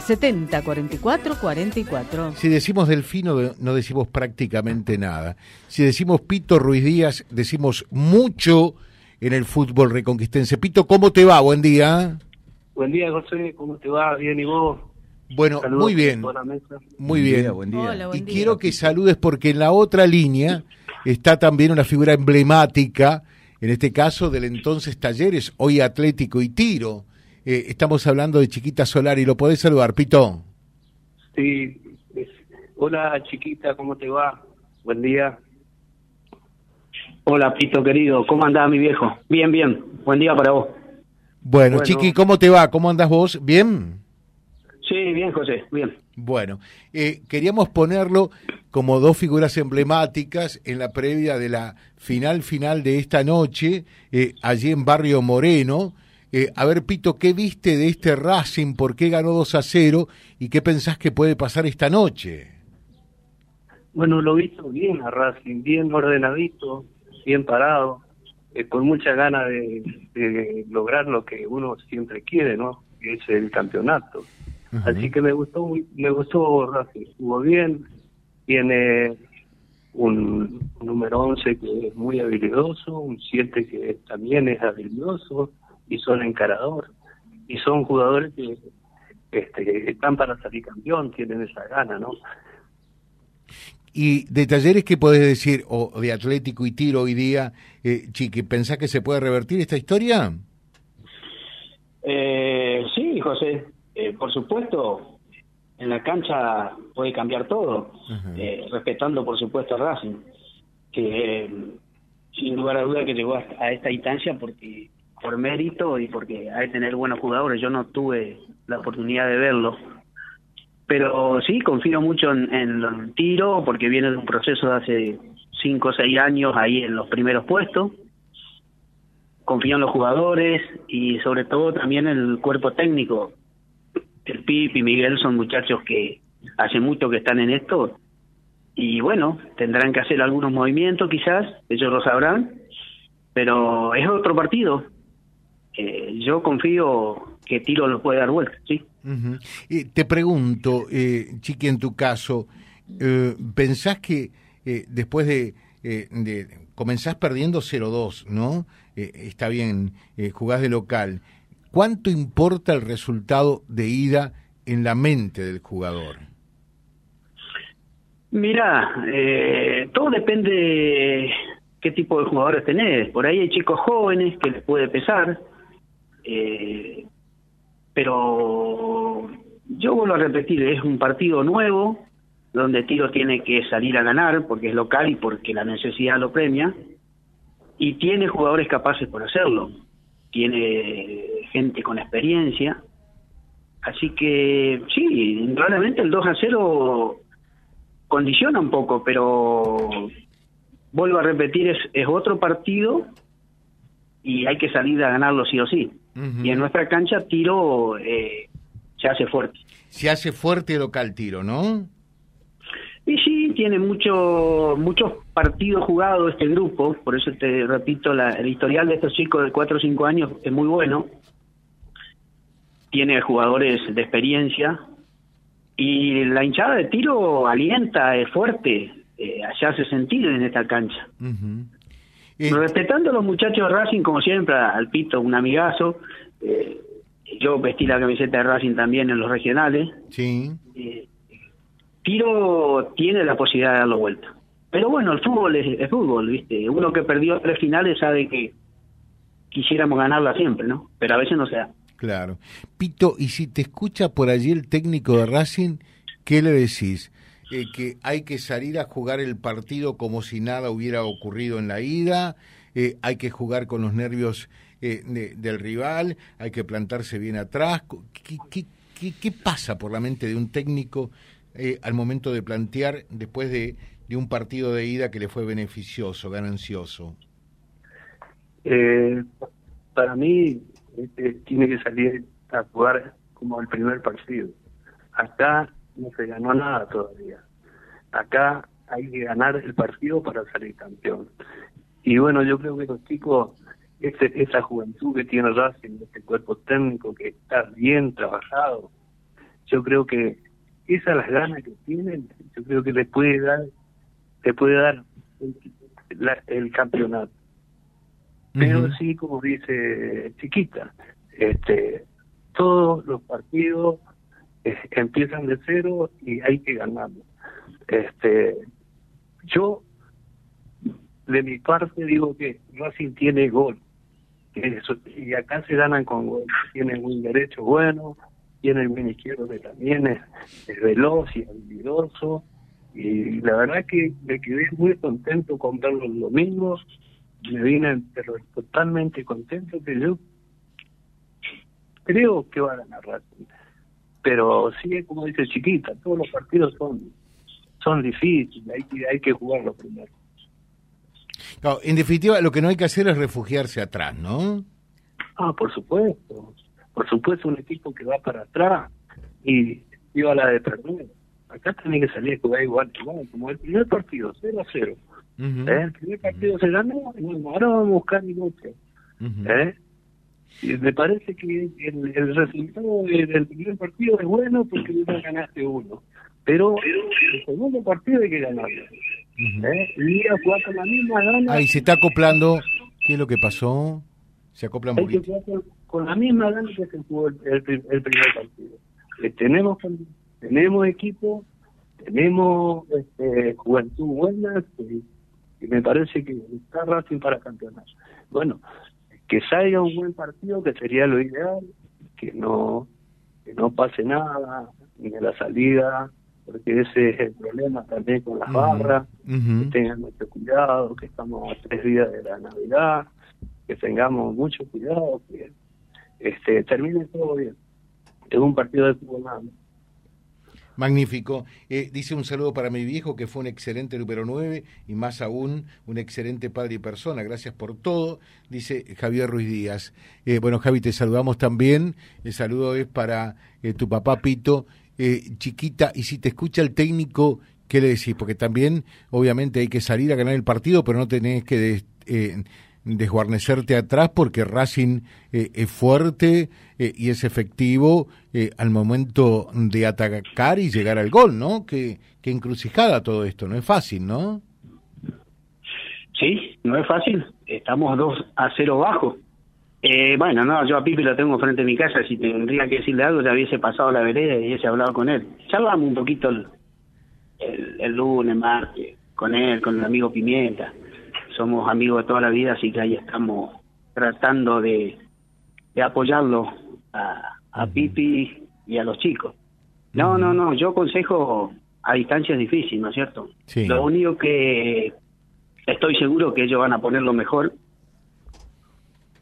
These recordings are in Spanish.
70 44 44. Si decimos Delfino, no decimos prácticamente nada. Si decimos Pito Ruiz Díaz, decimos mucho en el fútbol reconquistense. Pito, ¿cómo te va? Buen día. Buen día, José. ¿Cómo te va? Bien, ¿y vos? Bueno, Saludos muy bien. por la mesa. Muy bien. buen día. Hola, buen Y día. quiero que saludes porque en la otra línea está también una figura emblemática, en este caso del entonces Talleres, hoy Atlético y Tiro. Eh, estamos hablando de Chiquita Solari. ¿Lo podés saludar, Pito? Sí. Hola, chiquita, ¿cómo te va? Buen día. Hola, Pito querido, ¿cómo andás, mi viejo? Bien, bien, buen día para vos. Bueno, Bueno. Chiqui, ¿cómo te va? ¿Cómo andas vos? ¿Bien? Sí, bien, José, bien. Bueno, eh, queríamos ponerlo como dos figuras emblemáticas en la previa de la final final de esta noche, eh, allí en Barrio Moreno. Eh, a ver, Pito, ¿qué viste de este Racing? ¿Por qué ganó 2 a 0? ¿Y qué pensás que puede pasar esta noche? Bueno, lo visto bien a Racing, bien ordenadito, bien parado, eh, con mucha ganas de, de lograr lo que uno siempre quiere, ¿no? Que es el campeonato. Así que me gustó, me gustó Racing, jugó bien, tiene un número 11 que es muy habilidoso, un 7 que también es habilidoso y son encarador y son jugadores que este, están para salir campeón, tienen esa gana, ¿no? Y de talleres, ¿qué podés decir? O de Atlético y Tiro hoy día, eh, Chiqui, ¿pensás que se puede revertir esta historia? Eh, sí, José, eh, por supuesto, en la cancha puede cambiar todo, eh, respetando, por supuesto, a Racing, que eh, sin lugar a duda que llegó a esta instancia porque por mérito y porque hay que tener buenos jugadores. Yo no tuve la oportunidad de verlo. Pero sí, confío mucho en, el tiro porque viene de un proceso de hace cinco o seis años ahí en los primeros puestos. Confío en los jugadores y sobre todo también en el cuerpo técnico. El Pip y Miguel son muchachos que hace mucho que están en esto y bueno, tendrán que hacer algunos movimientos quizás, ellos lo sabrán, pero es otro partido. Eh, yo confío que Tiro lo puede dar vuelta, sí. Eh, te pregunto, eh, Chiqui, en tu caso, eh, ¿pensás que eh, después de, eh, de- comenzás perdiendo 0-2, ¿no? Eh, está bien, jugás de local. ¿Cuánto importa el resultado de ida en la mente del jugador? Mira, eh, todo depende qué tipo de jugadores tenés. Por ahí hay chicos jóvenes que les puede pesar, eh, pero yo vuelvo a repetir, es un partido nuevo donde Tiro tiene que salir a ganar porque es local y porque la necesidad lo premia y tiene jugadores capaces por hacerlo. Tiene gente con experiencia. Así que sí, indudablemente el 2 a 0 condiciona un poco, pero vuelvo a repetir, es, es otro partido y hay que salir a ganarlo sí o sí. Y en nuestra cancha tiro eh, se hace fuerte. Se hace fuerte local tiro, ¿no? Y sí, tiene mucho, muchos partidos jugados este grupo, por eso te repito, la- el historial de estos chicos de 4 o 5 años es muy bueno. Tiene jugadores de experiencia y la hinchada de tiro alienta, es fuerte, eh, se hace sentir en esta cancha. Ujú. Respetando a los muchachos de Racing, como siempre, al Pito, un amigazo. eh, yo vestí la camiseta de Racing también en los regionales. sí. Eh, Tiro tiene la posibilidad de darlo vuelta. Pero bueno, el fútbol es, es fútbol, ¿viste? Uno que perdió tres finales sabe que quisiéramos ganarla siempre, ¿no? Pero a veces no se da. Claro. Pito, y si te escucha por allí el técnico de Racing, ¿qué le decís? Eh, que hay que salir a jugar el partido como si nada hubiera ocurrido en la ida, eh, hay que jugar con los nervios eh, de- del rival, hay que plantarse bien atrás. ¿Qué, pasa por la mente de un técnico al momento de plantear después de, un partido de ida que le fue beneficioso, ganancioso? Para mí este, tiene que salir a jugar como el primer partido. Acá no se ganó nada todavía. Acá hay que ganar el partido para salir campeón. Y bueno, yo creo que los chicos, ese, esa juventud que tiene Racing, este cuerpo técnico que está bien trabajado, yo creo que esas las ganas que tienen, yo creo que les puede dar, les puede dar el, campeonato. Pero sí, como dice Chiquita, este, todos los partidos empiezan de cero y hay que ganarlo. Este, yo, de mi parte, digo que Racing tiene gol. y acá se ganan con gol. Tienen un derecho bueno, tienen un izquierdo que también es, veloz y habilidoso. Y la verdad que me quedé muy contento con verlo los domingos. Me vine pero totalmente contento que yo creo que va a ganar Racing. Pero sí, como dice Chiquita, todos los partidos son son difíciles, hay que, hay que jugarlos primero. en definitiva, lo que no hay que hacer es refugiarse atrás, ¿no? Ah, por supuesto. Por supuesto, un equipo que va para atrás y iba a la de perder. Acá tiene que salir a jugar igual, igual como el primer partido, 0 a 0. ¿Eh? El primer partido se ganó, y bueno, ahora vamos a buscar minutos. ¿Eh? Me parece que el, el resultado del primer partido es bueno porque ya ganaste uno pero el segundo partido hay que ganarlo. ¿Eh? Y cuatro la misma gana. Ahí se está acoplando. ¿Qué es lo que pasó? Se acopla un poquito. Con la misma gana que se jugó el, el, primer partido. Eh, tenemos tenemos equipo, tenemos este, juventud buena, y, me parece que está Racing para campeonar. Bueno, que salga un buen partido, que sería lo ideal, que no que no pase nada, ni de la salida, porque ese es el problema también con las barras, que tengan mucho cuidado, que estamos a tres días de la Navidad, que tengamos mucho cuidado, que este termine todo bien. Es un partido de fútbol nada Magnífico. Eh, dice un saludo para mi viejo, que fue un excelente número 9 y más aún un excelente padre y persona. Gracias por todo, dice Javier Ruiz Díaz. Eh, bueno, Javi, te saludamos también. El saludo es para eh, tu papá Pito eh, chiquita, y si te escucha el técnico, ¿qué le decís? Porque también, obviamente, hay que salir a ganar el partido, pero no tenés que eh, desguarnecerte atrás porque Racing eh, es fuerte y es efectivo al momento de atacar y llegar al gol, ¿no? Que, que encrucijada todo esto, no es fácil, ¿no? Sí, no es fácil. Estamos 2 a 0 bajo. Eh, bueno, no, yo a Pipi lo tengo frente a mi casa, si tendría que decirle algo ya hubiese pasado la vereda y hubiese hablado con él. Charlamos un poquito el, el, lunes, martes, con él, con el amigo Pimienta. Somos amigos de toda la vida, así que ahí estamos tratando de, de apoyarlo a, a Pipi y a los chicos. No, no, no, yo consejo a distancia es difícil, ¿no es cierto? Lo único que estoy seguro que ellos van a poner lo mejor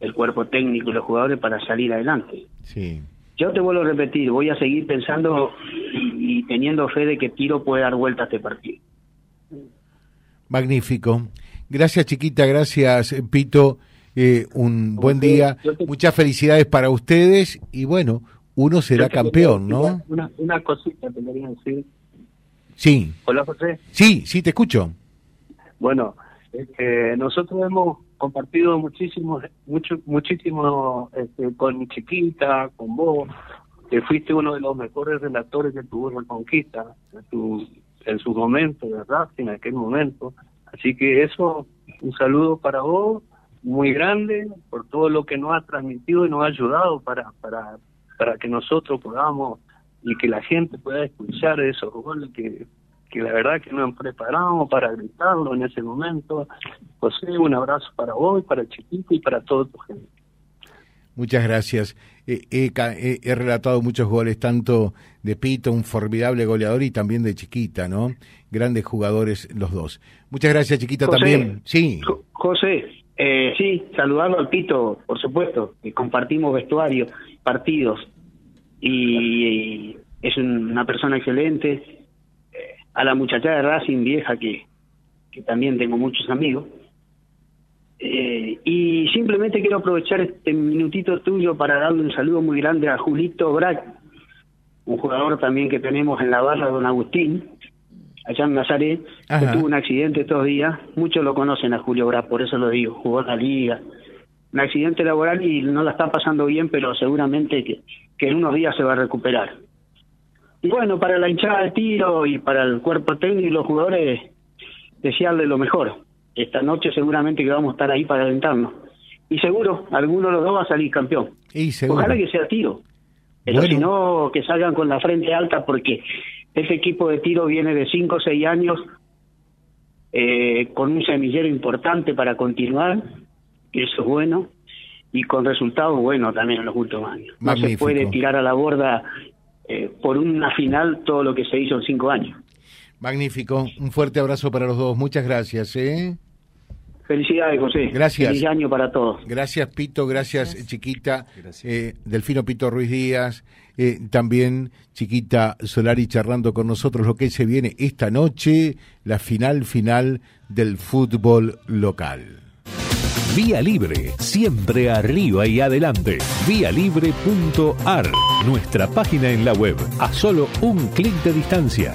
el cuerpo técnico y los jugadores para salir adelante. Sí. Yo te vuelvo a repetir, voy a seguir pensando y, teniendo fe de que Tiro puede dar vuelta a este partido. Magnífico. Gracias chiquita, gracias Pito. Eh, un buen día, muchas felicidades para ustedes y bueno, uno será campeón, ¿no? Una, una cosita te quería decir. Sí. Hola José. Sí, sí, te escucho. Bueno, nosotros hemos compartido muchísimo, mucho, muchísimo este, con Chiquita, con vos, que fuiste uno de los mejores relatores que tuvo la conquista en su, en su momento, ¿verdad? En aquel momento. Así que eso, un saludo para vos, muy grande, por todo lo que nos ha transmitido y nos ha ayudado para, para, para que nosotros podamos y que la gente pueda escuchar esos goles que que la verdad que nos preparamos para gritarlo en ese momento. José, un abrazo para vos, para Chiquito y para todo tu gente. Muchas gracias. he, relatado muchos goles, tanto de Pito, un formidable goleador, y también de Chiquita, ¿no? Grandes jugadores los dos. Muchas gracias, Chiquita, también. Sí. José, eh, sí, saludarlo al Pito, por supuesto, que compartimos vestuario, partidos, y es una persona excelente, a la muchacha de Racing vieja que, que también tengo muchos amigos. Eh, y simplemente quiero aprovechar este minutito tuyo para darle un saludo muy grande a Julito Brack, un jugador también que tenemos en la barra Don Agustín, allá en Nazaret, que tuvo un accidente estos días. Muchos lo conocen a Julio Brack, por eso lo digo, jugó en la liga. Un accidente laboral y no la está pasando bien, pero seguramente que, que en unos días se va a recuperar. Y bueno, para la hinchada de tiro y para el cuerpo técnico y los jugadores, desearle lo mejor. Esta noche seguramente que vamos a estar ahí para alentarnos. Y seguro, alguno de los dos va a salir campeón. Y seguro. Ojalá que sea tiro. Pero Bueno. si no, que salgan con la frente alta porque ese equipo de tiro viene de 5 o 6 años eh, con un semillero importante para continuar, que eso es bueno, y con resultados buenos también en los últimos años. No se puede tirar a la borda eh, por una final todo lo que se hizo en 5 años. Magnífico. Un fuerte abrazo para los dos. Muchas gracias, ¿eh? Felicidades, José. Gracias. Feliz año para todos. Gracias, Pito. Gracias, Chiquita. Eh, Delfino Pito Ruiz Díaz. eh, también Chiquita Solari charlando con nosotros lo que se viene esta noche, la final final del fútbol local. Vía Libre, siempre arriba y adelante. Vialibre.ar, nuestra página en la web, a solo un clic de distancia.